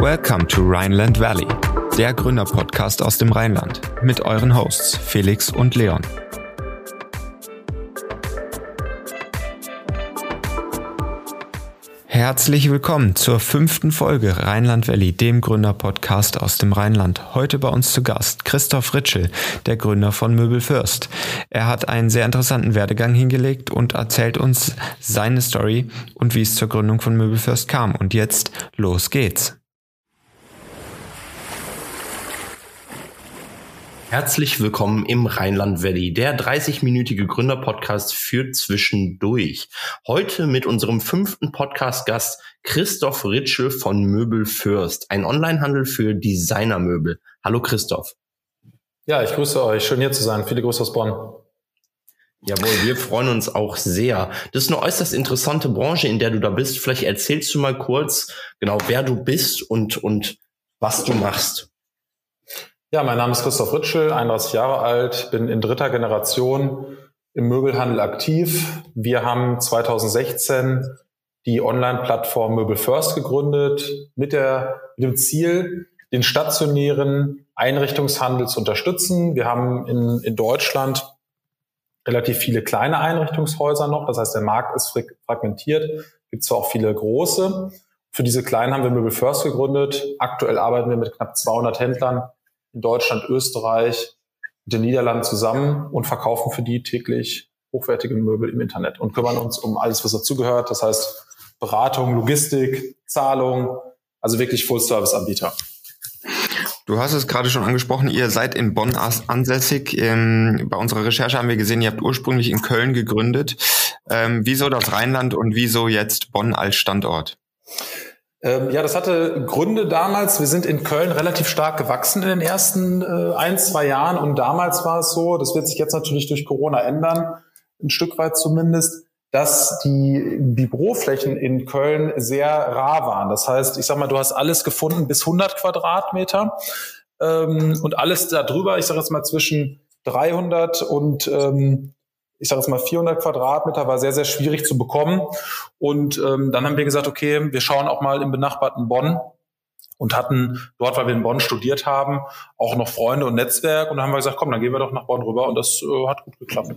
Welcome to Rhineland Valley, der Gründerpodcast aus dem Rheinland mit euren Hosts Felix und Leon. Herzlich willkommen zur fünften Folge Rheinland Valley, dem Gründerpodcast aus dem Rheinland. Heute bei uns zu Gast Christoph Ritschel, der Gründer von Möbel Fürst. Er hat einen sehr interessanten Werdegang hingelegt und erzählt uns seine Story und wie es zur Gründung von Möbel Fürst kam. Und jetzt los geht's. Herzlich willkommen im Rheinland Valley, der 30-minütige Gründerpodcast für zwischendurch. Heute mit unserem fünften Podcast-Gast Christoph Ritschel von Möbel Fürst, ein Onlinehandel für Designermöbel. Hallo Christoph. Ja, ich grüße euch. Schön hier zu sein. Viele Grüße aus Bonn. Jawohl, wir freuen uns auch sehr. Das ist eine äußerst interessante Branche, in der du da bist. Vielleicht erzählst du mal kurz, genau, wer du bist und, und was du machst. Ja, mein Name ist Christoph Ritschel, 31 Jahre alt, bin in dritter Generation im Möbelhandel aktiv. Wir haben 2016 die Online-Plattform Möbel First gegründet mit, der, mit dem Ziel, den stationären Einrichtungshandel zu unterstützen. Wir haben in, in Deutschland relativ viele kleine Einrichtungshäuser noch. Das heißt, der Markt ist fragmentiert. Gibt zwar auch viele große. Für diese kleinen haben wir Möbel First gegründet. Aktuell arbeiten wir mit knapp 200 Händlern in Deutschland, Österreich, den Niederlanden zusammen und verkaufen für die täglich hochwertige Möbel im Internet und kümmern uns um alles, was dazugehört. Das heißt Beratung, Logistik, Zahlung, also wirklich Full-Service-Anbieter. Du hast es gerade schon angesprochen, ihr seid in Bonn ansässig. Ähm, bei unserer Recherche haben wir gesehen, ihr habt ursprünglich in Köln gegründet. Ähm, wieso das Rheinland und wieso jetzt Bonn als Standort? Ähm, ja, das hatte Gründe damals. Wir sind in Köln relativ stark gewachsen in den ersten äh, ein, zwei Jahren. Und damals war es so, das wird sich jetzt natürlich durch Corona ändern, ein Stück weit zumindest, dass die, die Büroflächen in Köln sehr rar waren. Das heißt, ich sag mal, du hast alles gefunden bis 100 Quadratmeter ähm, und alles darüber, ich sage jetzt mal zwischen 300 und ähm, ich sage jetzt mal 400 Quadratmeter, war sehr, sehr schwierig zu bekommen. Und ähm, dann haben wir gesagt, okay, wir schauen auch mal im benachbarten Bonn und hatten dort, weil wir in Bonn studiert haben, auch noch Freunde und Netzwerk. Und dann haben wir gesagt, komm, dann gehen wir doch nach Bonn rüber. Und das äh, hat gut geklappt.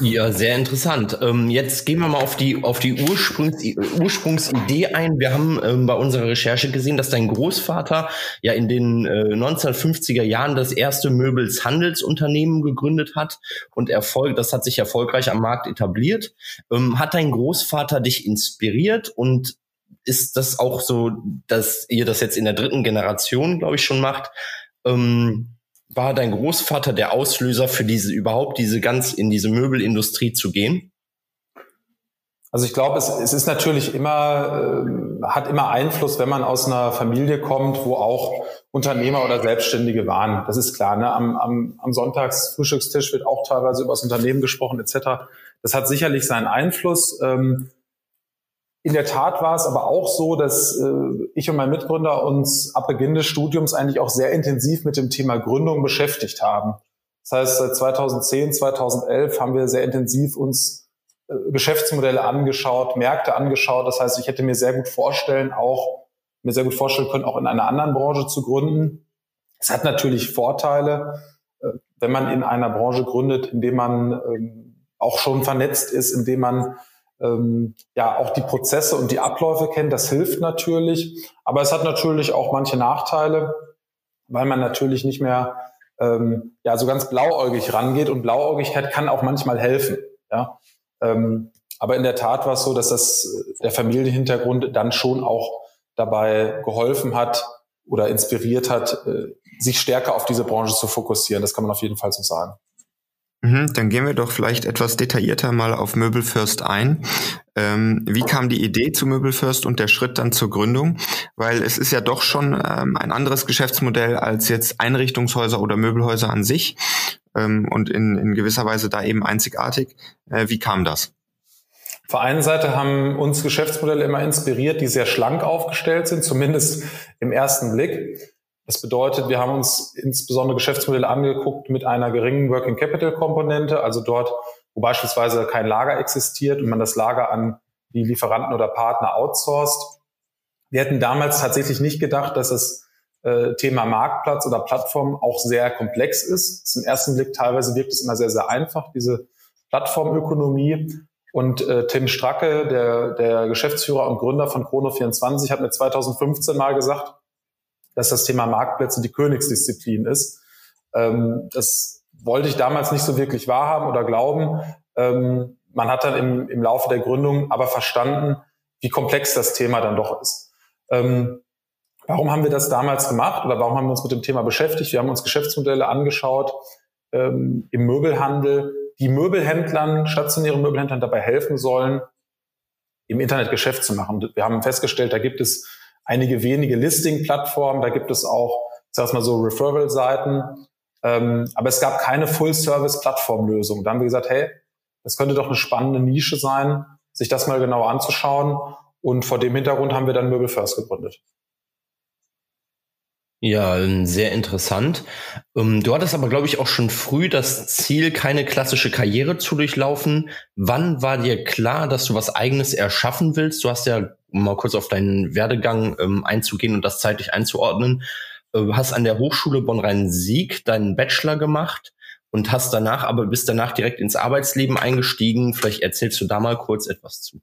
Ja, sehr interessant. Ähm, jetzt gehen wir mal auf die, auf die Ursprungs, Ursprungsidee ein. Wir haben ähm, bei unserer Recherche gesehen, dass dein Großvater ja in den äh, 1950er Jahren das erste Möbelshandelsunternehmen gegründet hat und Erfolg, das hat sich erfolgreich am Markt etabliert. Ähm, hat dein Großvater dich inspiriert und ist das auch so, dass ihr das jetzt in der dritten Generation, glaube ich, schon macht? Ähm, war dein Großvater der Auslöser für diese überhaupt diese ganz in diese Möbelindustrie zu gehen? Also ich glaube, es, es ist natürlich immer, äh, hat immer Einfluss, wenn man aus einer Familie kommt, wo auch Unternehmer oder Selbstständige waren. Das ist klar. Ne? Am, am, am Sonntagsfrühstückstisch wird auch teilweise über das Unternehmen gesprochen etc. Das hat sicherlich seinen Einfluss. Ähm, in der Tat war es aber auch so, dass äh, ich und mein Mitgründer uns ab Beginn des Studiums eigentlich auch sehr intensiv mit dem Thema Gründung beschäftigt haben. Das heißt, seit 2010, 2011 haben wir sehr intensiv uns äh, Geschäftsmodelle angeschaut, Märkte angeschaut. Das heißt, ich hätte mir sehr gut vorstellen, auch mir sehr gut vorstellen können, auch in einer anderen Branche zu gründen. Es hat natürlich Vorteile, äh, wenn man in einer Branche gründet, in dem man ähm, auch schon vernetzt ist, in dem man ähm, ja auch die Prozesse und die Abläufe kennt. Das hilft natürlich, aber es hat natürlich auch manche Nachteile, weil man natürlich nicht mehr ähm, ja so ganz blauäugig rangeht und Blauäugigkeit kann auch manchmal helfen. Ja, ähm, aber in der Tat war es so, dass das äh, der Familienhintergrund dann schon auch dabei geholfen hat oder inspiriert hat, äh, sich stärker auf diese Branche zu fokussieren. Das kann man auf jeden Fall so sagen. Mhm, dann gehen wir doch vielleicht etwas detaillierter mal auf Möbelfürst ein. Ähm, wie kam die Idee zu Möbelfürst und der Schritt dann zur Gründung? Weil es ist ja doch schon ähm, ein anderes Geschäftsmodell als jetzt Einrichtungshäuser oder Möbelhäuser an sich ähm, und in, in gewisser Weise da eben einzigartig. Äh, wie kam das? Auf der einen Seite haben uns Geschäftsmodelle immer inspiriert, die sehr schlank aufgestellt sind, zumindest im ersten Blick. Das bedeutet, wir haben uns insbesondere Geschäftsmodelle angeguckt mit einer geringen Working Capital Komponente, also dort, wo beispielsweise kein Lager existiert und man das Lager an die Lieferanten oder Partner outsourced. Wir hätten damals tatsächlich nicht gedacht, dass das äh, Thema Marktplatz oder Plattform auch sehr komplex ist. Zum ersten Blick teilweise wirkt es immer sehr, sehr einfach, diese Plattformökonomie. Und äh, Tim Stracke, der, der Geschäftsführer und Gründer von Chrono24, hat mir 2015 mal gesagt, dass das Thema Marktplätze die Königsdisziplin ist. Ähm, das wollte ich damals nicht so wirklich wahrhaben oder glauben. Ähm, man hat dann im, im Laufe der Gründung aber verstanden, wie komplex das Thema dann doch ist. Ähm, warum haben wir das damals gemacht oder warum haben wir uns mit dem Thema beschäftigt? Wir haben uns Geschäftsmodelle angeschaut ähm, im Möbelhandel, die Möbelhändlern, stationäre Möbelhändlern dabei helfen sollen, im Internet Geschäft zu machen. Wir haben festgestellt, da gibt es einige wenige Listing-Plattformen, da gibt es auch, sag mal so, Referral-Seiten, ähm, aber es gab keine Full-Service-Plattform-Lösung. Da haben wir gesagt, hey, das könnte doch eine spannende Nische sein, sich das mal genau anzuschauen. Und vor dem Hintergrund haben wir dann Möbel First gegründet. Ja, sehr interessant. Ähm, du hattest aber, glaube ich, auch schon früh das Ziel, keine klassische Karriere zu durchlaufen. Wann war dir klar, dass du was Eigenes erschaffen willst? Du hast ja, um mal kurz auf deinen Werdegang ähm, einzugehen und das zeitlich einzuordnen, äh, hast an der Hochschule Bonn-Rhein-Sieg deinen Bachelor gemacht und hast danach, aber bist danach direkt ins Arbeitsleben eingestiegen. Vielleicht erzählst du da mal kurz etwas zu.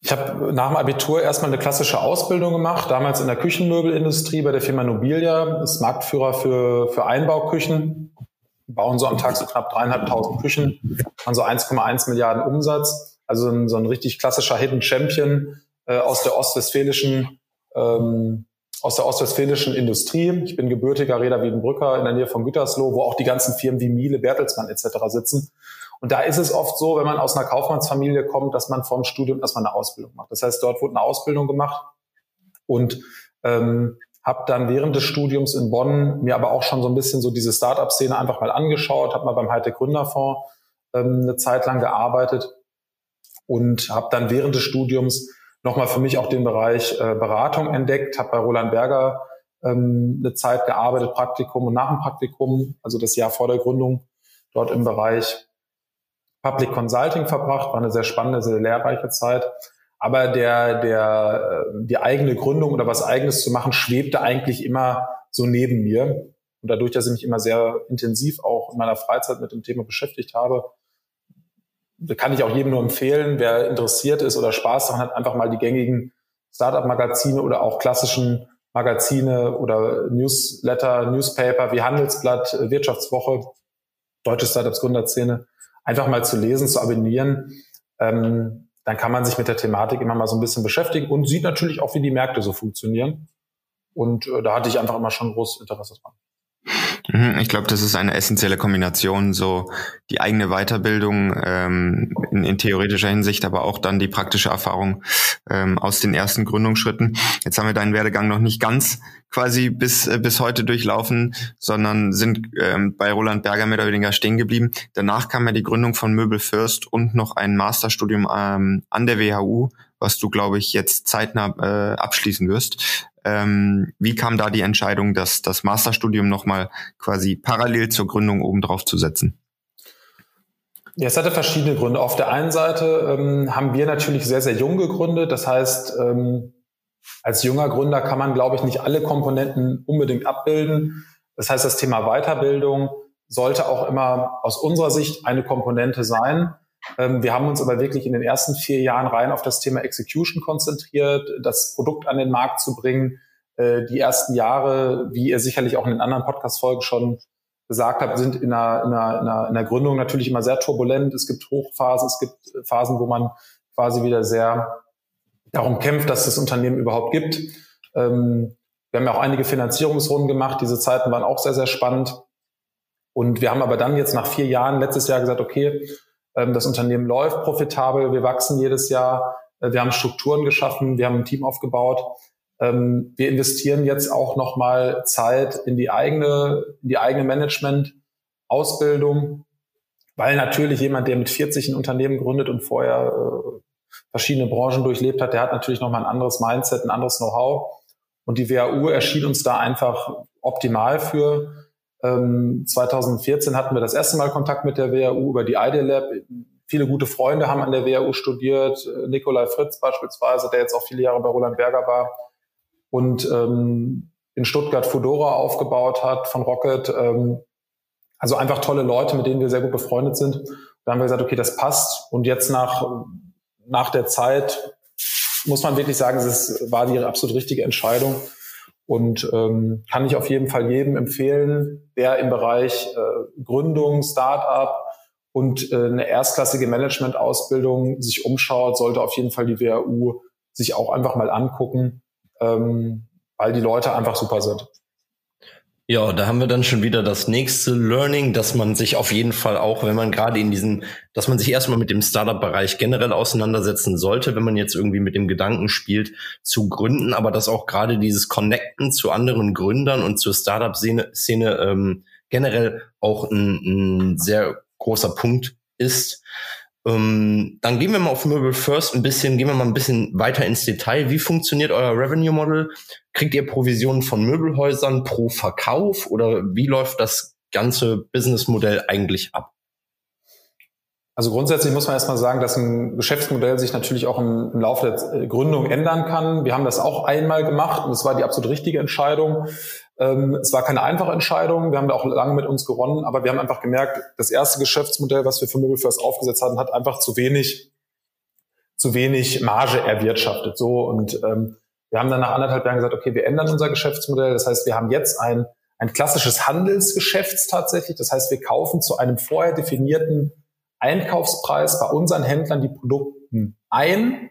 Ich habe nach dem Abitur erstmal eine klassische Ausbildung gemacht, damals in der Küchenmöbelindustrie bei der Firma Nobilia, ist Marktführer für, für Einbauküchen, bauen so am Tag so knapp dreieinhalbtausend Küchen, haben so 1,1 Milliarden Umsatz, also ein, so ein richtig klassischer Hidden Champion äh, aus der ostwestfälischen ähm, aus der ostwestfälischen Industrie. Ich bin gebürtiger Reda Wiedenbrücker in der Nähe von Gütersloh, wo auch die ganzen Firmen wie Miele, Bertelsmann etc. sitzen. Und da ist es oft so, wenn man aus einer Kaufmannsfamilie kommt, dass man vom Studium erstmal eine Ausbildung macht. Das heißt, dort wurde eine Ausbildung gemacht und ähm, habe dann während des Studiums in Bonn mir aber auch schon so ein bisschen so diese Startup-Szene einfach mal angeschaut, habe mal beim Hightech Gründerfonds ähm, eine Zeit lang gearbeitet und habe dann während des Studiums nochmal für mich auch den Bereich äh, Beratung entdeckt, habe bei Roland Berger ähm, eine Zeit gearbeitet, Praktikum und nach dem Praktikum, also das Jahr vor der Gründung, dort im Bereich Public Consulting verbracht, war eine sehr spannende, sehr lehrreiche Zeit. Aber der, der, äh, die eigene Gründung oder was eigenes zu machen, schwebte eigentlich immer so neben mir. Und dadurch, dass ich mich immer sehr intensiv auch in meiner Freizeit mit dem Thema beschäftigt habe, kann ich auch jedem nur empfehlen, wer interessiert ist oder Spaß daran hat, einfach mal die gängigen Startup-Magazine oder auch klassischen Magazine oder Newsletter, Newspaper wie Handelsblatt, Wirtschaftswoche, Deutsche Startups Gründerszene einfach mal zu lesen, zu abonnieren, ähm, dann kann man sich mit der Thematik immer mal so ein bisschen beschäftigen und sieht natürlich auch, wie die Märkte so funktionieren. Und äh, da hatte ich einfach immer schon großes Interesse dran. Mhm, ich glaube, das ist eine essentielle Kombination, so die eigene Weiterbildung ähm, in, in theoretischer Hinsicht, aber auch dann die praktische Erfahrung ähm, aus den ersten Gründungsschritten. Jetzt haben wir deinen Werdegang noch nicht ganz quasi bis, äh, bis heute durchlaufen, sondern sind ähm, bei Roland Berger mehr oder weniger stehen geblieben. Danach kam ja die Gründung von Möbel First und noch ein Masterstudium ähm, an der WHU, was du, glaube ich, jetzt zeitnah äh, abschließen wirst. Ähm, wie kam da die Entscheidung, das, das Masterstudium nochmal quasi parallel zur Gründung obendrauf zu setzen? Ja, es hatte verschiedene Gründe. Auf der einen Seite ähm, haben wir natürlich sehr, sehr jung gegründet. Das heißt, ähm, als junger Gründer kann man, glaube ich, nicht alle Komponenten unbedingt abbilden. Das heißt, das Thema Weiterbildung sollte auch immer aus unserer Sicht eine Komponente sein. Ähm, wir haben uns aber wirklich in den ersten vier Jahren rein auf das Thema Execution konzentriert, das Produkt an den Markt zu bringen. Äh, die ersten Jahre, wie ihr sicherlich auch in den anderen Podcast-Folgen schon gesagt habt, sind in einer, in, einer, in, einer, in der Gründung natürlich immer sehr turbulent. Es gibt Hochphasen, es gibt Phasen, wo man quasi wieder sehr darum kämpft, dass es das Unternehmen überhaupt gibt. Ähm, wir haben ja auch einige Finanzierungsrunden gemacht. Diese Zeiten waren auch sehr, sehr spannend. Und wir haben aber dann jetzt nach vier Jahren letztes Jahr gesagt, okay, das Unternehmen läuft profitabel, wir wachsen jedes Jahr, äh, wir haben Strukturen geschaffen, wir haben ein Team aufgebaut. Ähm, wir investieren jetzt auch nochmal Zeit in die eigene, in die eigene Management-Ausbildung, weil natürlich jemand, der mit 40 ein Unternehmen gründet und vorher äh, verschiedene Branchen durchlebt hat, der hat natürlich nochmal ein anderes Mindset, ein anderes Know-how. Und die WAU erschien uns da einfach optimal für. Ähm, 2014 hatten wir das erste Mal Kontakt mit der WAU über die Idea Lab. Viele gute Freunde haben an der WAU studiert. Nikolai Fritz beispielsweise, der jetzt auch viele Jahre bei Roland Berger war und ähm, in Stuttgart Fedora aufgebaut hat von Rocket. Ähm, also einfach tolle Leute, mit denen wir sehr gut befreundet sind. Da haben wir gesagt, okay, das passt. Und jetzt nach, nach der Zeit muss man wirklich sagen, es war die absolut richtige Entscheidung und ähm, kann ich auf jeden Fall jedem empfehlen, der im Bereich äh, Gründung, Startup und äh, eine erstklassige Management-Ausbildung sich umschaut, sollte auf jeden Fall die WHU sich auch einfach mal angucken, ähm, weil die Leute einfach super sind. Ja, da haben wir dann schon wieder das nächste Learning, dass man sich auf jeden Fall auch, wenn man gerade in diesem, dass man sich erstmal mit dem Startup-Bereich generell auseinandersetzen sollte, wenn man jetzt irgendwie mit dem Gedanken spielt, zu gründen, aber dass auch gerade dieses Connecten zu anderen Gründern und zur Startup-Szene Szene, ähm, generell auch ein, ein sehr großer Punkt ist. Ähm, dann gehen wir mal auf Möbel First ein bisschen, gehen wir mal ein bisschen weiter ins Detail. Wie funktioniert euer Revenue Model? Kriegt ihr Provisionen von Möbelhäusern pro Verkauf oder wie läuft das ganze Businessmodell eigentlich ab? Also grundsätzlich muss man erstmal sagen, dass ein Geschäftsmodell sich natürlich auch im, im Laufe der Gründung ändern kann. Wir haben das auch einmal gemacht und es war die absolut richtige Entscheidung. Ähm, es war keine einfache Entscheidung. Wir haben da auch lange mit uns gewonnen, aber wir haben einfach gemerkt, das erste Geschäftsmodell, was wir für Möbelfirst aufgesetzt hatten, hat einfach zu wenig, zu wenig Marge erwirtschaftet. So und ähm, wir haben dann nach anderthalb Jahren gesagt, okay, wir ändern unser Geschäftsmodell. Das heißt, wir haben jetzt ein ein klassisches Handelsgeschäft tatsächlich. Das heißt, wir kaufen zu einem vorher definierten Einkaufspreis bei unseren Händlern die Produkten ein,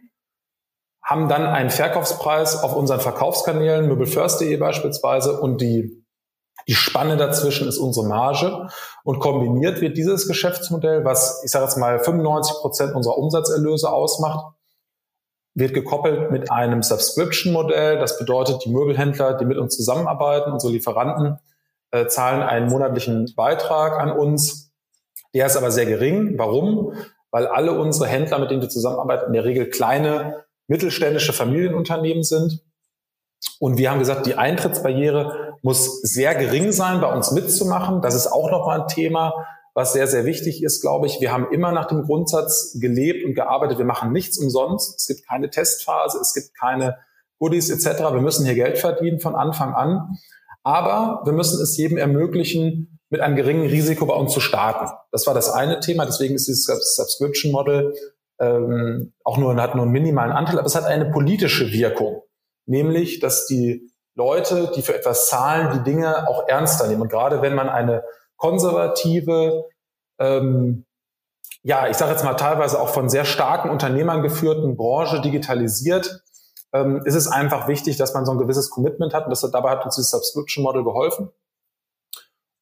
haben dann einen Verkaufspreis auf unseren Verkaufskanälen, möbelfirst.de beispielsweise, und die, die Spanne dazwischen ist unsere Marge. Und kombiniert wird dieses Geschäftsmodell, was ich sage jetzt mal 95 Prozent unserer Umsatzerlöse ausmacht, wird gekoppelt mit einem Subscription-Modell. Das bedeutet, die Möbelhändler, die mit uns zusammenarbeiten, unsere Lieferanten, äh, zahlen einen monatlichen Beitrag an uns, der ist aber sehr gering. Warum? Weil alle unsere Händler, mit denen wir zusammenarbeiten, in der Regel kleine mittelständische Familienunternehmen sind. Und wir haben gesagt, die Eintrittsbarriere muss sehr gering sein, bei uns mitzumachen. Das ist auch nochmal ein Thema, was sehr, sehr wichtig ist, glaube ich. Wir haben immer nach dem Grundsatz gelebt und gearbeitet. Wir machen nichts umsonst. Es gibt keine Testphase, es gibt keine Goodies etc. Wir müssen hier Geld verdienen von Anfang an. Aber wir müssen es jedem ermöglichen, mit einem geringen Risiko bei uns zu starten. Das war das eine Thema. Deswegen ist dieses Subscription Model ähm, auch nur hat nur einen minimalen Anteil, aber es hat eine politische Wirkung, nämlich dass die Leute, die für etwas zahlen, die Dinge auch ernster nehmen. Und gerade wenn man eine konservative, ähm, ja, ich sage jetzt mal teilweise auch von sehr starken Unternehmern geführten Branche digitalisiert, ähm, ist es einfach wichtig, dass man so ein gewisses Commitment hat. Und das, dabei hat uns dieses Subscription Model geholfen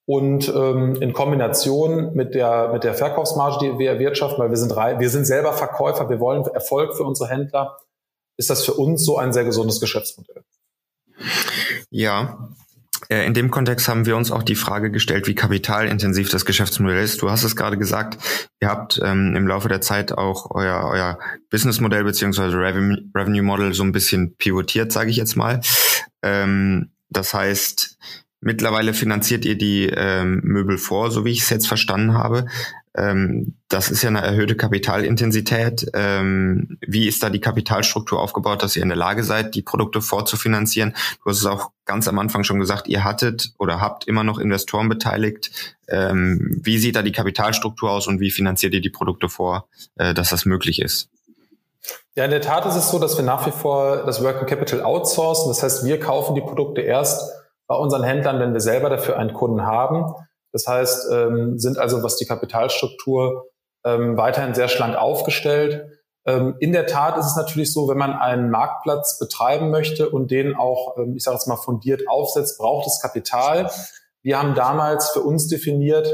und ähm, in Kombination mit der mit der Verkaufsmarge, die wir erwirtschaften, weil wir sind wir sind selber Verkäufer, wir wollen Erfolg für unsere Händler, ist das für uns so ein sehr gesundes Geschäftsmodell. Ja, äh, in dem Kontext haben wir uns auch die Frage gestellt, wie kapitalintensiv das Geschäftsmodell ist. Du hast es gerade gesagt, ihr habt ähm, im Laufe der Zeit auch euer, euer Businessmodell beziehungsweise Revenue Model so ein bisschen pivotiert, sage ich jetzt mal. Ähm, das heißt, Mittlerweile finanziert ihr die ähm, Möbel vor, so wie ich es jetzt verstanden habe. Ähm, das ist ja eine erhöhte Kapitalintensität. Ähm, wie ist da die Kapitalstruktur aufgebaut, dass ihr in der Lage seid, die Produkte vorzufinanzieren? Du hast es auch ganz am Anfang schon gesagt, ihr hattet oder habt immer noch Investoren beteiligt. Ähm, wie sieht da die Kapitalstruktur aus und wie finanziert ihr die Produkte vor, äh, dass das möglich ist? Ja, in der Tat ist es so, dass wir nach wie vor das Working Capital outsourcen. Das heißt, wir kaufen die Produkte erst bei unseren Händlern, wenn wir selber dafür einen Kunden haben. Das heißt, ähm, sind also, was die Kapitalstruktur ähm, weiterhin sehr schlank aufgestellt. Ähm, in der Tat ist es natürlich so, wenn man einen Marktplatz betreiben möchte und den auch, ähm, ich sage jetzt mal, fundiert aufsetzt, braucht es Kapital. Wir haben damals für uns definiert,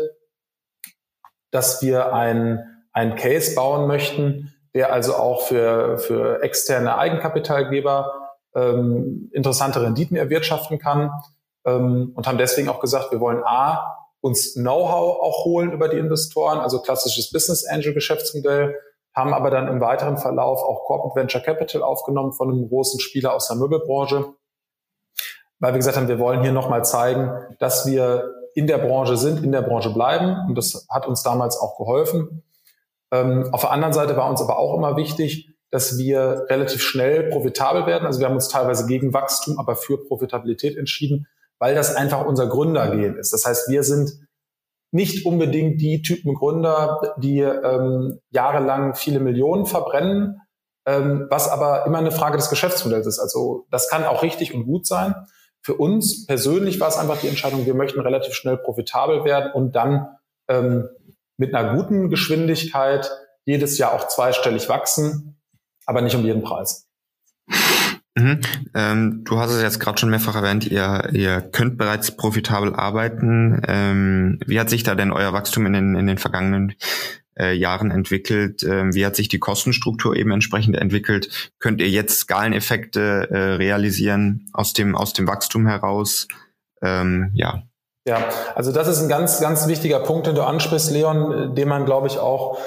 dass wir einen, einen Case bauen möchten, der also auch für, für externe Eigenkapitalgeber ähm, interessante Renditen erwirtschaften kann ähm, und haben deswegen auch gesagt, wir wollen A, uns Know-how auch holen über die Investoren, also klassisches Business Angel Geschäftsmodell, haben aber dann im weiteren Verlauf auch Corporate Venture Capital aufgenommen von einem großen Spieler aus der Möbelbranche weil wir gesagt haben, wir wollen hier nochmal zeigen, dass wir in der Branche sind, in der Branche bleiben. Und das hat uns damals auch geholfen. Ähm, auf der anderen Seite war uns aber auch immer wichtig, dass wir relativ schnell profitabel werden. Also wir haben uns teilweise gegen Wachstum, aber für Profitabilität entschieden, weil das einfach unser Gründergehen ist. Das heißt, wir sind nicht unbedingt die Typen Gründer, die ähm, jahrelang viele Millionen verbrennen, ähm, was aber immer eine Frage des Geschäftsmodells ist. Also das kann auch richtig und gut sein. Für uns persönlich war es einfach die Entscheidung, wir möchten relativ schnell profitabel werden und dann ähm, mit einer guten Geschwindigkeit jedes Jahr auch zweistellig wachsen, aber nicht um jeden Preis. Mhm. Ähm, du hast es jetzt gerade schon mehrfach erwähnt, ihr, ihr könnt bereits profitabel arbeiten. Ähm, wie hat sich da denn euer Wachstum in den, in den vergangenen äh, Jahren entwickelt? Ähm, wie hat sich die Kostenstruktur eben entsprechend entwickelt? Könnt ihr jetzt Skaleneffekte äh, realisieren aus dem, aus dem Wachstum heraus? Ähm, ja. Ja, also das ist ein ganz, ganz wichtiger Punkt, den du ansprichst, Leon, den man, glaube ich, auch,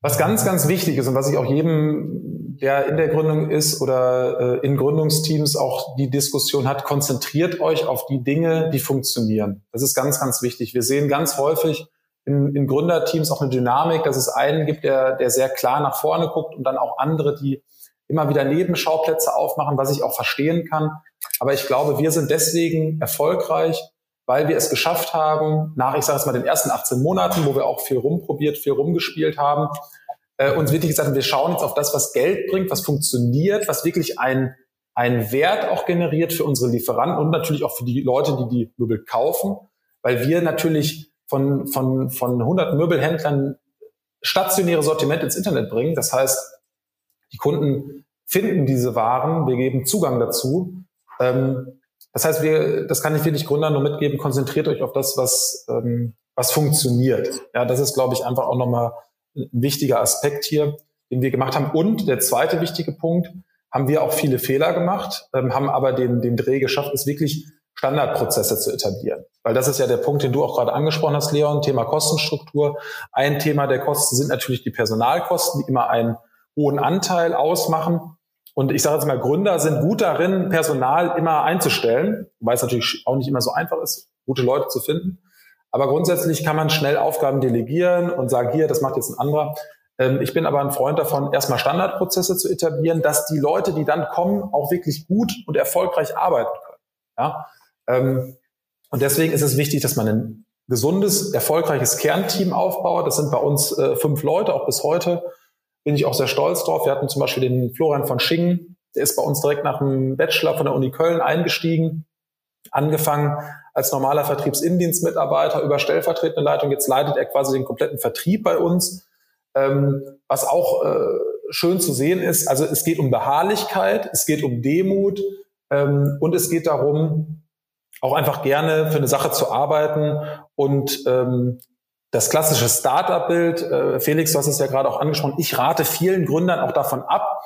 was ganz, ganz wichtig ist und was ich auch jedem, der in der Gründung ist oder äh, in Gründungsteams auch die Diskussion hat, konzentriert euch auf die Dinge, die funktionieren. Das ist ganz, ganz wichtig. Wir sehen ganz häufig, in, in Gründerteams auch eine Dynamik, dass es einen gibt, der, der sehr klar nach vorne guckt und dann auch andere, die immer wieder Nebenschauplätze aufmachen, was ich auch verstehen kann. Aber ich glaube, wir sind deswegen erfolgreich, weil wir es geschafft haben, nach, ich sage es mal, den ersten 18 Monaten, wo wir auch viel rumprobiert, viel rumgespielt haben, äh, uns wirklich gesagt haben, wir schauen jetzt auf das, was Geld bringt, was funktioniert, was wirklich ein, ein Wert auch generiert für unsere Lieferanten und natürlich auch für die Leute, die die Möbel kaufen, weil wir natürlich von, von, von 100 Möbelhändlern stationäre Sortiment ins Internet bringen. Das heißt, die Kunden finden diese Waren, wir geben Zugang dazu. Ähm, das heißt, wir, das kann ich wirklich Gründern nur mitgeben, konzentriert euch auf das, was, ähm, was funktioniert. Ja, das ist, glaube ich, einfach auch nochmal wichtiger Aspekt hier, den wir gemacht haben. Und der zweite wichtige Punkt, haben wir auch viele Fehler gemacht, ähm, haben aber den, den Dreh geschafft, es wirklich Standardprozesse zu etablieren. Weil das ist ja der Punkt, den du auch gerade angesprochen hast, Leon, Thema Kostenstruktur. Ein Thema der Kosten sind natürlich die Personalkosten, die immer einen hohen Anteil ausmachen. Und ich sage jetzt mal, Gründer sind gut darin, Personal immer einzustellen, weil es natürlich auch nicht immer so einfach ist, gute Leute zu finden. Aber grundsätzlich kann man schnell Aufgaben delegieren und sagen, hier, das macht jetzt ein anderer. Ähm, ich bin aber ein Freund davon, erstmal Standardprozesse zu etablieren, dass die Leute, die dann kommen, auch wirklich gut und erfolgreich arbeiten können. Ja? Ähm, und deswegen ist es wichtig, dass man ein gesundes, erfolgreiches Kernteam aufbaut. Das sind bei uns äh, fünf Leute, auch bis heute. Bin ich auch sehr stolz drauf. Wir hatten zum Beispiel den Florian von Schingen, der ist bei uns direkt nach dem Bachelor von der Uni Köln eingestiegen, angefangen als normaler Vertriebsindienstmitarbeiter über stellvertretende Leitung. Jetzt leitet er quasi den kompletten Vertrieb bei uns. Ähm, was auch äh, schön zu sehen ist, also es geht um Beharrlichkeit, es geht um Demut ähm, und es geht darum, auch einfach gerne für eine Sache zu arbeiten und ähm, das klassische Startup-Bild, äh, Felix, du hast es ja gerade auch angesprochen, ich rate vielen Gründern auch davon ab,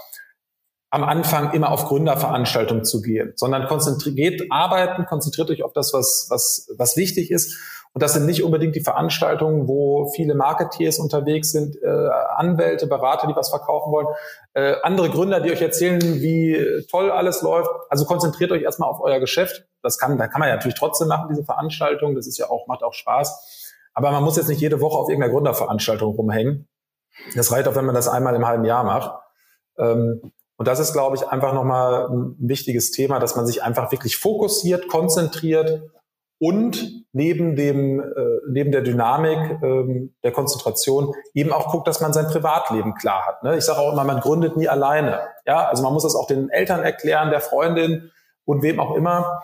am Anfang immer auf Gründerveranstaltungen zu gehen, sondern konzentriert arbeiten, konzentriert euch auf das, was, was, was wichtig ist und das sind nicht unbedingt die Veranstaltungen, wo viele Marketeers unterwegs sind, äh, Anwälte, Berater, die was verkaufen wollen, äh, andere Gründer, die euch erzählen, wie toll alles läuft. Also konzentriert euch erstmal auf euer Geschäft. Das kann, da kann man ja natürlich trotzdem machen, diese Veranstaltung. Das ist ja auch, macht auch Spaß. Aber man muss jetzt nicht jede Woche auf irgendeiner Gründerveranstaltung rumhängen. Das reicht auch, wenn man das einmal im halben Jahr macht. Ähm, und das ist, glaube ich, einfach nochmal ein wichtiges Thema, dass man sich einfach wirklich fokussiert, konzentriert und neben dem äh, neben der Dynamik ähm, der Konzentration eben auch guckt, dass man sein Privatleben klar hat. Ne? Ich sage auch immer, man gründet nie alleine. Ja, also man muss das auch den Eltern erklären, der Freundin und wem auch immer.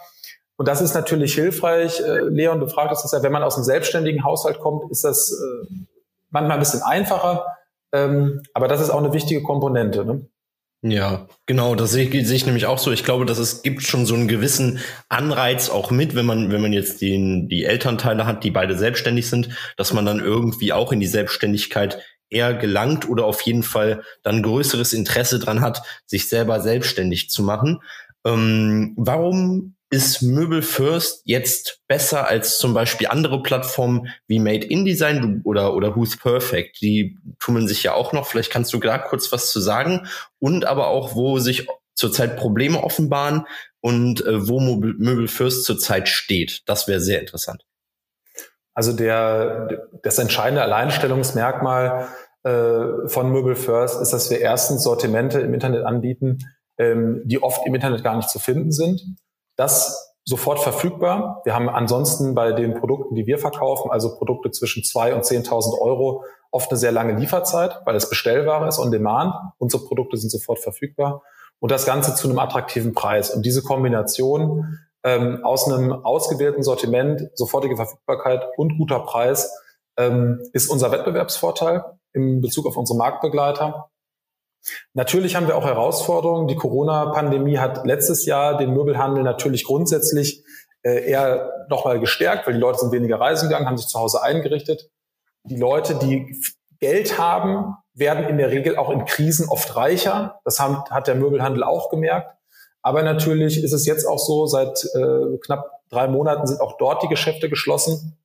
Und das ist natürlich hilfreich. Äh, Leon, du fragtest das ja, wenn man aus einem selbstständigen Haushalt kommt, ist das äh, manchmal ein bisschen einfacher. Ähm, aber das ist auch eine wichtige Komponente. Ne? Ja, genau, das sehe ich, sehe ich nämlich auch so. Ich glaube, dass es gibt schon so einen gewissen Anreiz auch mit, wenn man, wenn man jetzt den, die Elternteile hat, die beide selbstständig sind, dass man dann irgendwie auch in die Selbstständigkeit eher gelangt oder auf jeden Fall dann größeres Interesse dran hat, sich selber selbstständig zu machen. Ähm, warum ist Möbel First jetzt besser als zum Beispiel andere Plattformen wie Made in Design oder, oder Who's Perfect? Die tummeln sich ja auch noch. Vielleicht kannst du da kurz was zu sagen. Und aber auch, wo sich zurzeit Probleme offenbaren und äh, wo Möbel, Möbel Fürst zurzeit steht. Das wäre sehr interessant. Also der, das entscheidende Alleinstellungsmerkmal äh, von Möbel First ist, dass wir erstens Sortimente im Internet anbieten, ähm, die oft im Internet gar nicht zu finden sind. Das sofort verfügbar. Wir haben ansonsten bei den Produkten, die wir verkaufen, also Produkte zwischen zwei und 10.000 Euro, oft eine sehr lange Lieferzeit, weil es Bestellware ist on demand. Unsere Produkte sind sofort verfügbar. Und das Ganze zu einem attraktiven Preis. Und diese Kombination ähm, aus einem ausgewählten Sortiment, sofortige Verfügbarkeit und guter Preis ähm, ist unser Wettbewerbsvorteil im Bezug auf unsere Marktbegleiter. Natürlich haben wir auch Herausforderungen. Die Corona-Pandemie hat letztes Jahr den Möbelhandel natürlich grundsätzlich äh, eher nochmal gestärkt, weil die Leute sind weniger reisen gegangen, haben sich zu Hause eingerichtet. Die Leute, die Geld haben, werden in der Regel auch in Krisen oft reicher. Das hat der Möbelhandel auch gemerkt. Aber natürlich ist es jetzt auch so, seit äh, knapp drei Monaten sind auch dort die Geschäfte geschlossen.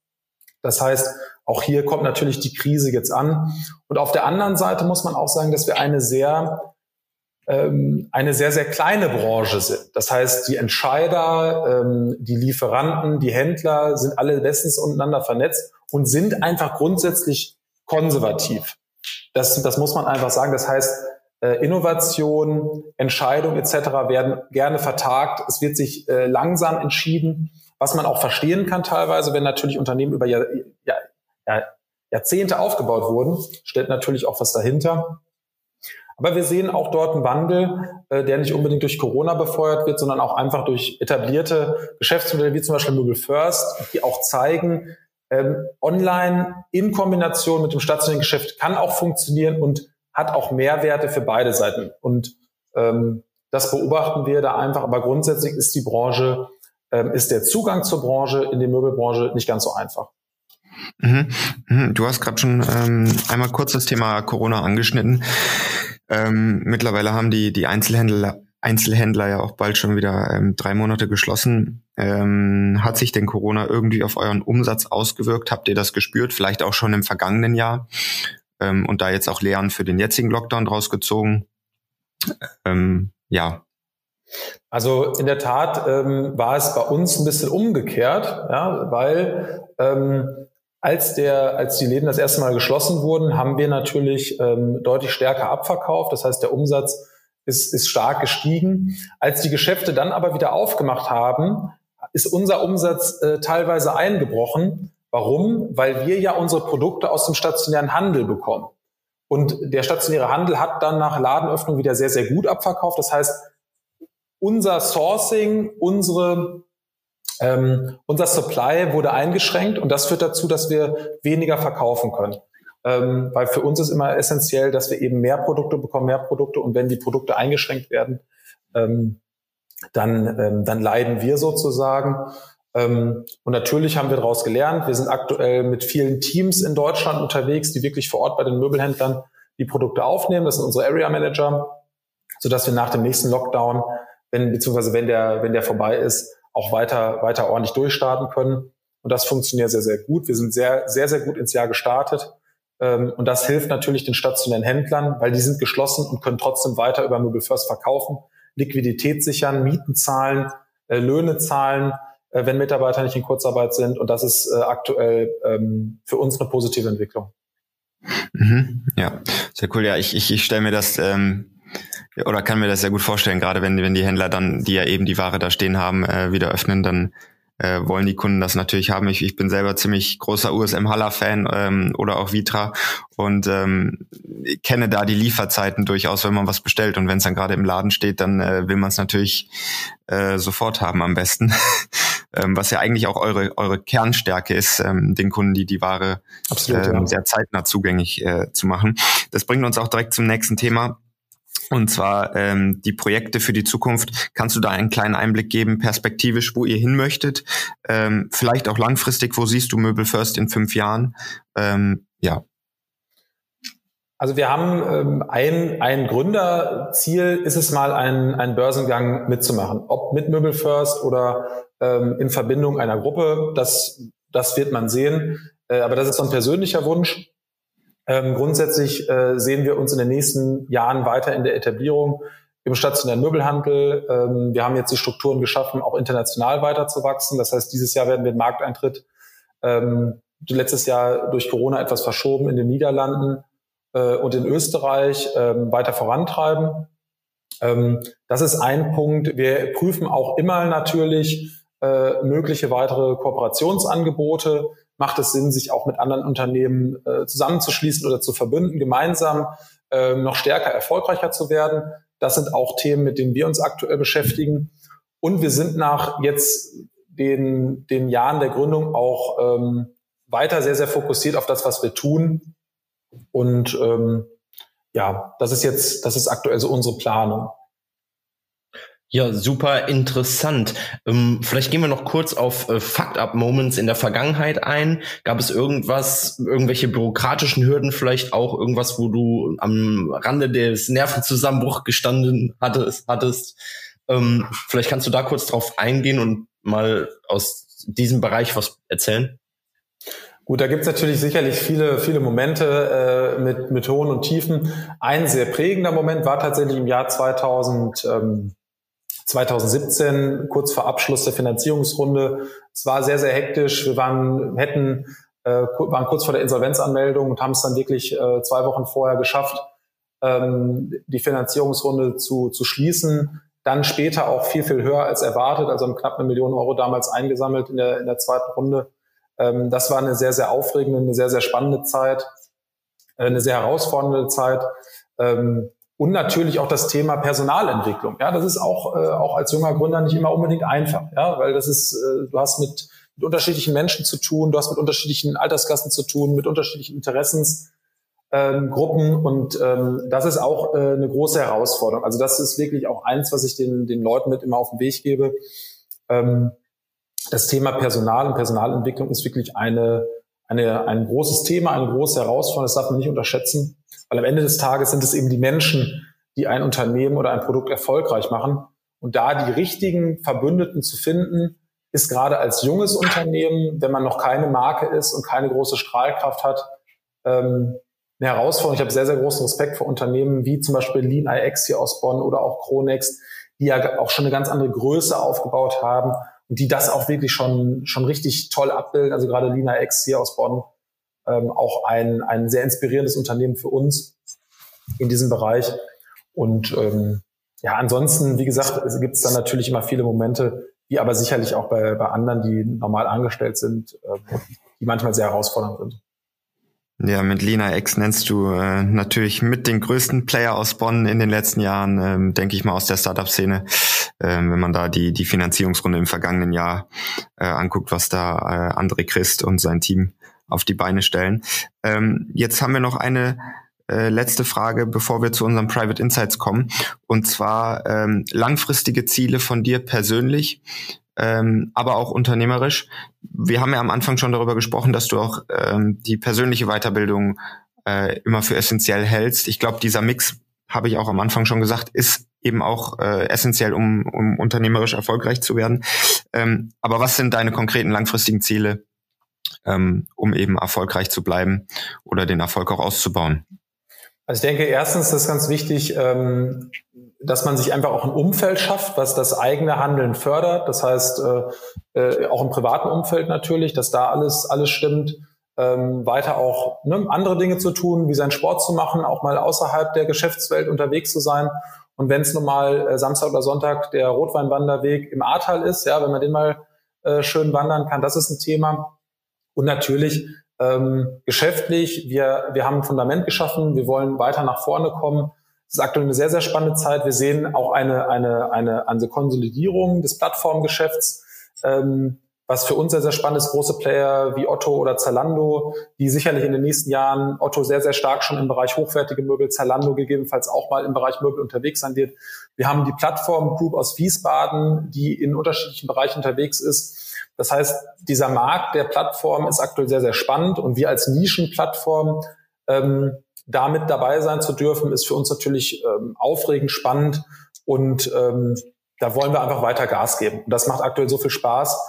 Das heißt, auch hier kommt natürlich die Krise jetzt an. Und auf der anderen Seite muss man auch sagen, dass wir eine sehr ähm, eine sehr, sehr kleine Branche sind. Das heißt, die Entscheider, ähm, die Lieferanten, die Händler sind alle bestens untereinander vernetzt und sind einfach grundsätzlich konservativ. Das, das muss man einfach sagen. Das heißt, äh, Innovation, Entscheidung etc. werden gerne vertagt. Es wird sich äh, langsam entschieden, was man auch verstehen kann teilweise, wenn natürlich Unternehmen über Jahr, Jahr, Jahr, Jahrzehnte aufgebaut wurden, stellt natürlich auch was dahinter. Aber wir sehen auch dort einen Wandel, äh, der nicht unbedingt durch Corona befeuert wird, sondern auch einfach durch etablierte Geschäftsmodelle wie zum Beispiel Google First, die auch zeigen, ähm, online in Kombination mit dem stationären Geschäft kann auch funktionieren und hat auch Mehrwerte für beide Seiten. Und ähm, das beobachten wir da einfach. Aber grundsätzlich ist die Branche, ähm, ist der Zugang zur Branche in die Möbelbranche nicht ganz so einfach. Mhm. Mhm. Du hast gerade schon ähm, einmal kurz das Thema Corona angeschnitten. Ähm, mittlerweile haben die, die Einzelhändler, Einzelhändler ja auch bald schon wieder ähm, drei Monate geschlossen. Ähm, hat sich denn Corona irgendwie auf euren Umsatz ausgewirkt? Habt ihr das gespürt? Vielleicht auch schon im vergangenen Jahr? ähm, und da jetzt auch Lehren für den jetzigen Lockdown draus gezogen. Ähm, ja. Also in der Tat ähm, war es bei uns ein bisschen umgekehrt, ja, weil ähm, als der, als die Läden das erste Mal geschlossen wurden, haben wir natürlich ähm, deutlich stärker abverkauft. Das heißt, der Umsatz ist, ist stark gestiegen. Als die Geschäfte dann aber wieder aufgemacht haben, ist unser Umsatz äh, teilweise eingebrochen, Warum? Weil wir ja unsere Produkte aus dem stationären Handel bekommen. Und der stationäre Handel hat dann nach Ladenöffnung wieder sehr, sehr gut abverkauft. Das heißt, unser Sourcing, unsere, ähm, unser Supply wurde eingeschränkt und das führt dazu, dass wir weniger verkaufen können. Ähm, weil für uns ist immer essentiell, dass wir eben mehr Produkte bekommen, mehr Produkte und wenn die Produkte eingeschränkt werden, ähm, dann, ähm, dann leiden wir sozusagen. Ähm, und natürlich haben wir daraus gelernt. Wir sind aktuell mit vielen Teams in Deutschland unterwegs, die wirklich vor Ort bei den Möbelhändlern die Produkte aufnehmen. Das sind unsere Area Manager, sodass wir nach dem nächsten Lockdown, wenn, beziehungsweise wenn der, wenn der vorbei ist, auch weiter, weiter ordentlich durchstarten können. Und das funktioniert sehr, sehr gut. Wir sind sehr, sehr, sehr gut ins Jahr gestartet. Ähm, und das hilft natürlich den stationären Händlern, weil die sind geschlossen und können trotzdem weiter über Möbel First verkaufen, Liquidität sichern, Mieten zahlen, äh, Löhne zahlen äh, wenn Mitarbeiter nicht in Kurzarbeit sind. Und das ist äh, aktuell ähm, für uns eine positive Entwicklung. Mhm, ja, sehr cool. Ja, ich, ich, ich stelle mir das ähm, oder kann mir das sehr gut vorstellen, gerade wenn, wenn die Händler dann, die ja eben die Ware da stehen haben, äh, wieder öffnen, dann äh, wollen die Kunden das natürlich haben. Ich, ich bin selber ziemlich großer USM Haller-Fan ähm, oder auch Vitra und ähm, kenne da die Lieferzeiten durchaus, wenn man was bestellt. Und wenn es dann gerade im Laden steht, dann äh, will man es natürlich äh, sofort haben am besten. ähm, was ja eigentlich auch eure, eure Kernstärke ist, ähm, den Kunden die, die Ware Absolut, ähm, ja. sehr zeitnah zugänglich äh, zu machen. Das bringt uns auch direkt zum nächsten Thema. Und zwar ähm, die Projekte für die Zukunft. Kannst du da einen kleinen Einblick geben, perspektivisch, wo ihr hin möchtet? Ähm, vielleicht auch langfristig, wo siehst du Möbel First in fünf Jahren? Ähm, ja. Also wir haben ähm, ein, ein Gründerziel, ist es mal, einen, einen Börsengang mitzumachen. Ob mit Möbel First oder ähm, in Verbindung einer Gruppe, das, das wird man sehen. Äh, aber das ist so ein persönlicher Wunsch. Ähm, grundsätzlich äh, sehen wir uns in den nächsten Jahren weiter in der Etablierung im stationären Möbelhandel. Ähm, wir haben jetzt die Strukturen geschaffen, auch international weiterzuwachsen. Das heißt, dieses Jahr werden wir den Markteintritt ähm, letztes Jahr durch Corona etwas verschoben in den Niederlanden äh, und in Österreich ähm, weiter vorantreiben. Ähm, das ist ein Punkt. Wir prüfen auch immer natürlich äh, mögliche weitere Kooperationsangebote. Macht es Sinn, sich auch mit anderen Unternehmen äh, zusammenzuschließen oder zu verbünden, gemeinsam äh, noch stärker erfolgreicher zu werden? Das sind auch Themen, mit denen wir uns aktuell beschäftigen. Und wir sind nach jetzt den, den Jahren der Gründung auch ähm, weiter sehr, sehr fokussiert auf das, was wir tun. Und ähm, ja, das ist jetzt, das ist aktuell so unsere Planung. Ja, super interessant. Ähm, vielleicht gehen wir noch kurz auf äh, Fucked-up-Moments in der Vergangenheit ein. Gab es irgendwas, irgendwelche bürokratischen Hürden, vielleicht auch irgendwas, wo du am Rande des Nervenzusammenbruchs gestanden hattest? hattest? Ähm, vielleicht kannst du da kurz drauf eingehen und mal aus diesem Bereich was erzählen. Gut, da gibt's natürlich sicherlich viele, viele Momente äh, mit, mit Hohen und Tiefen. Ein sehr prägender Moment war tatsächlich im Jahr 2000. Ähm, 2017, kurz vor Abschluss der Finanzierungsrunde. Es war sehr, sehr hektisch. Wir waren, hätten, äh, waren kurz vor der Insolvenzanmeldung und haben es dann wirklich äh, zwei Wochen vorher geschafft, ähm, die Finanzierungsrunde zu, zu schließen. Dann später auch viel, viel höher als erwartet, also haben knapp eine Million Euro damals eingesammelt in der, in der zweiten Runde. Ähm, das war eine sehr, sehr aufregende, eine sehr, sehr spannende Zeit, äh, eine sehr herausfordernde Zeit. Ähm, und natürlich auch das Thema Personalentwicklung. Ja, das ist auch, äh, auch als junger Gründer nicht immer unbedingt einfach, ja, weil das ist, äh, du hast mit, mit unterschiedlichen Menschen zu tun, du hast mit unterschiedlichen Altersklassen zu tun, mit unterschiedlichen Interessensgruppen ähm, und ähm, das ist auch äh, eine große Herausforderung. Also das ist wirklich auch eins, was ich den, den Leuten mit immer auf den Weg gebe. Ähm, das Thema Personal und Personalentwicklung ist wirklich eine, eine, ein großes Thema, eine große Herausforderung, das darf man nicht unterschätzen. Weil am Ende des Tages sind es eben die Menschen, die ein Unternehmen oder ein Produkt erfolgreich machen. Und da die richtigen Verbündeten zu finden, ist gerade als junges Unternehmen, wenn man noch keine Marke ist und keine große Strahlkraft hat, ähm, eine Herausforderung. Ich habe sehr, sehr großen Respekt vor Unternehmen wie zum Beispiel Lean IX hier aus Bonn oder auch Chronext, die ja auch schon eine ganz andere Größe aufgebaut haben und die das auch wirklich schon, schon richtig toll abbilden. Also gerade Lean IX hier aus Bonn ähm, auch ein, ein sehr inspirierendes Unternehmen für uns in diesem Bereich. Und ähm, ja, ansonsten, wie gesagt, gibt es dann natürlich immer viele Momente, die aber sicherlich auch bei, bei anderen, die normal angestellt sind, äh, die manchmal sehr herausfordernd sind. Ja, mit Lina X nennst du äh, natürlich mit den größten Player aus Bonn in den letzten Jahren, ähm, denke ich mal, aus der Startup-Szene. Ähm, wenn man da die, die Finanzierungsrunde im vergangenen Jahr äh, anguckt, was da äh, André Christ und sein Team auf die Beine stellen. Ähm, jetzt haben wir noch eine äh, letzte Frage, bevor wir zu unseren Private Insights kommen. Und zwar ähm, langfristige Ziele von dir persönlich, ähm, aber auch unternehmerisch. Wir haben ja am Anfang schon darüber gesprochen, dass du auch ähm, die persönliche Weiterbildung äh, immer für essentiell hältst. Ich glaube, dieser Mix, habe ich auch am Anfang schon gesagt, ist eben auch äh, essentiell, um, um unternehmerisch erfolgreich zu werden. Ähm, aber was sind deine konkreten langfristigen Ziele ähm, um eben erfolgreich zu bleiben oder den Erfolg auch auszubauen? Also ich denke, erstens ist ganz wichtig, ähm, dass man sich einfach auch ein Umfeld schafft, was das eigene Handeln fördert. Das heißt, äh, äh, auch im privaten Umfeld natürlich, dass da alles, alles stimmt. Ähm, weiter auch ne, andere Dinge zu tun, wie seinen Sport zu machen, auch mal außerhalb der Geschäftswelt unterwegs zu sein. Und wenn es nun mal äh, Samstag oder Sonntag der Rotweinwanderweg im Ahrtal ist, ja, wenn man den mal äh, schön wandern kann, das ist ein Thema. Und natürlich ähm, geschäftlich, wir, wir haben ein Fundament geschaffen, wir wollen weiter nach vorne kommen. Es ist aktuell eine sehr, sehr spannende Zeit. Wir sehen auch eine, eine, eine, eine Konsolidierung des Plattformgeschäfts, ähm, was für uns sehr, sehr spannend ist. Große Player wie Otto oder Zalando, die sicherlich in den nächsten Jahren, Otto sehr, sehr stark schon im Bereich hochwertige Möbel, Zalando gegebenenfalls auch mal im Bereich Möbel unterwegs sein wird. Wir haben die Plattform Group aus Wiesbaden, die in unterschiedlichen Bereichen unterwegs ist das heißt, dieser Markt der Plattform ist aktuell sehr, sehr spannend und wir als Nischenplattform ähm, damit dabei sein zu dürfen, ist für uns natürlich ähm, aufregend, spannend und ähm, da wollen wir einfach weiter Gas geben. Und das macht aktuell so viel Spaß,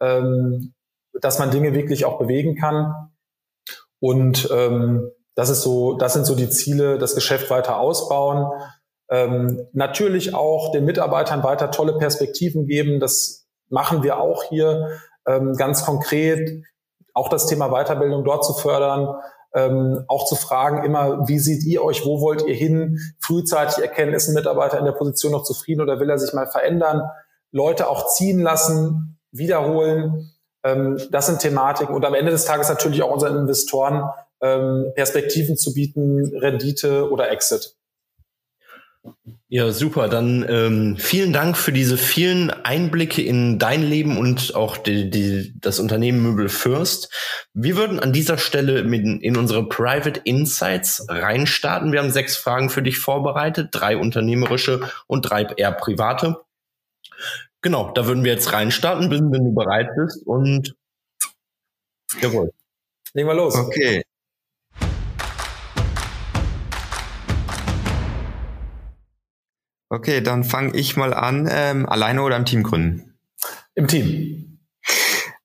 ähm, dass man Dinge wirklich auch bewegen kann. Und ähm, das ist so, das sind so die Ziele, das Geschäft weiter ausbauen, Ähm, natürlich auch den Mitarbeitern weiter tolle Perspektiven geben. Das machen wir auch hier ähm, ganz konkret. Auch das Thema Weiterbildung dort zu fördern. Ähm, auch zu fragen immer, wie seht ihr euch, wo wollt ihr hin? Frühzeitig erkennen, ist ein Mitarbeiter in der Position noch zufrieden oder will er sich mal verändern? Leute auch ziehen lassen, wiederholen. Ähm, das sind Thematiken. Und am Ende des Tages natürlich auch unseren Investoren ähm, Perspektiven zu bieten, Rendite oder Exit. Ja, super. Dann ähm, vielen Dank für diese vielen Einblicke in dein Leben und auch die, die, das Unternehmen Möbel Fürst. Wir würden an dieser Stelle mit in unsere Private Insights reinstarten. Wir haben sechs Fragen für dich vorbereitet, drei unternehmerische und drei eher private. Genau, da würden wir jetzt reinstarten, wenn du bereit bist und jawohl. Legen wir los. Okay. Okay, dann fange ich mal an. Ähm, alleine oder im Team gründen? Im Team.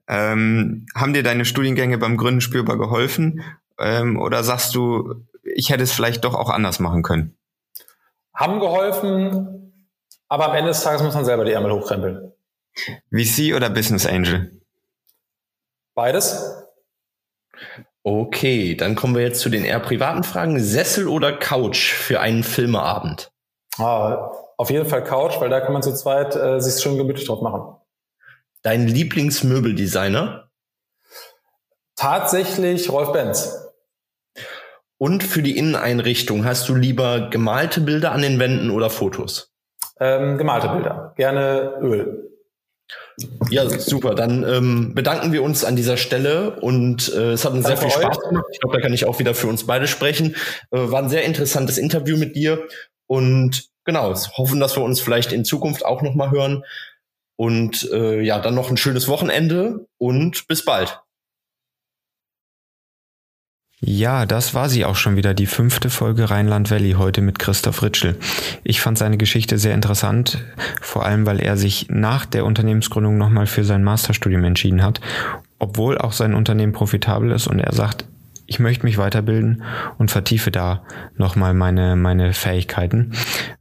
Ähm, haben dir deine Studiengänge beim Gründen spürbar geholfen? Ähm, oder sagst du, ich hätte es vielleicht doch auch anders machen können? Haben geholfen, aber am Ende des Tages muss man selber die Ärmel hochkrempeln. VC oder Business Angel? Beides. Okay, dann kommen wir jetzt zu den eher privaten Fragen. Sessel oder Couch für einen Filmeabend? Ah, auf jeden Fall Couch, weil da kann man zu zweit äh, sich schön gemütlich drauf machen. Dein Lieblingsmöbeldesigner? Tatsächlich Rolf Benz. Und für die Inneneinrichtung hast du lieber gemalte Bilder an den Wänden oder Fotos? Ähm, gemalte Bilder. Gerne Öl. Ja, super. Dann ähm, bedanken wir uns an dieser Stelle und äh, es hat uns Danke sehr viel Spaß gemacht. Ich glaube, da kann ich auch wieder für uns beide sprechen. Äh, war ein sehr interessantes Interview mit dir und genau, hoffen, dass wir uns vielleicht in Zukunft auch nochmal hören. Und äh, ja, dann noch ein schönes Wochenende und bis bald. Ja, das war sie auch schon wieder, die fünfte Folge Rheinland Valley heute mit Christoph Ritschel. Ich fand seine Geschichte sehr interessant, vor allem weil er sich nach der Unternehmensgründung nochmal für sein Masterstudium entschieden hat, obwohl auch sein Unternehmen profitabel ist und er sagt, ich möchte mich weiterbilden und vertiefe da nochmal meine, meine Fähigkeiten.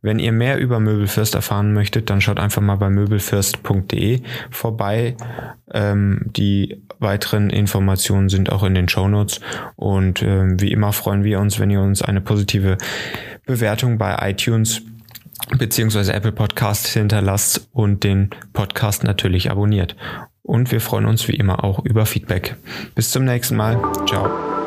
Wenn ihr mehr über Möbelfürst erfahren möchtet, dann schaut einfach mal bei möbelfürst.de vorbei. Ähm, die weiteren Informationen sind auch in den Show Notes. Und ähm, wie immer freuen wir uns, wenn ihr uns eine positive Bewertung bei iTunes beziehungsweise Apple Podcast hinterlasst und den Podcast natürlich abonniert. Und wir freuen uns wie immer auch über Feedback. Bis zum nächsten Mal. Ciao.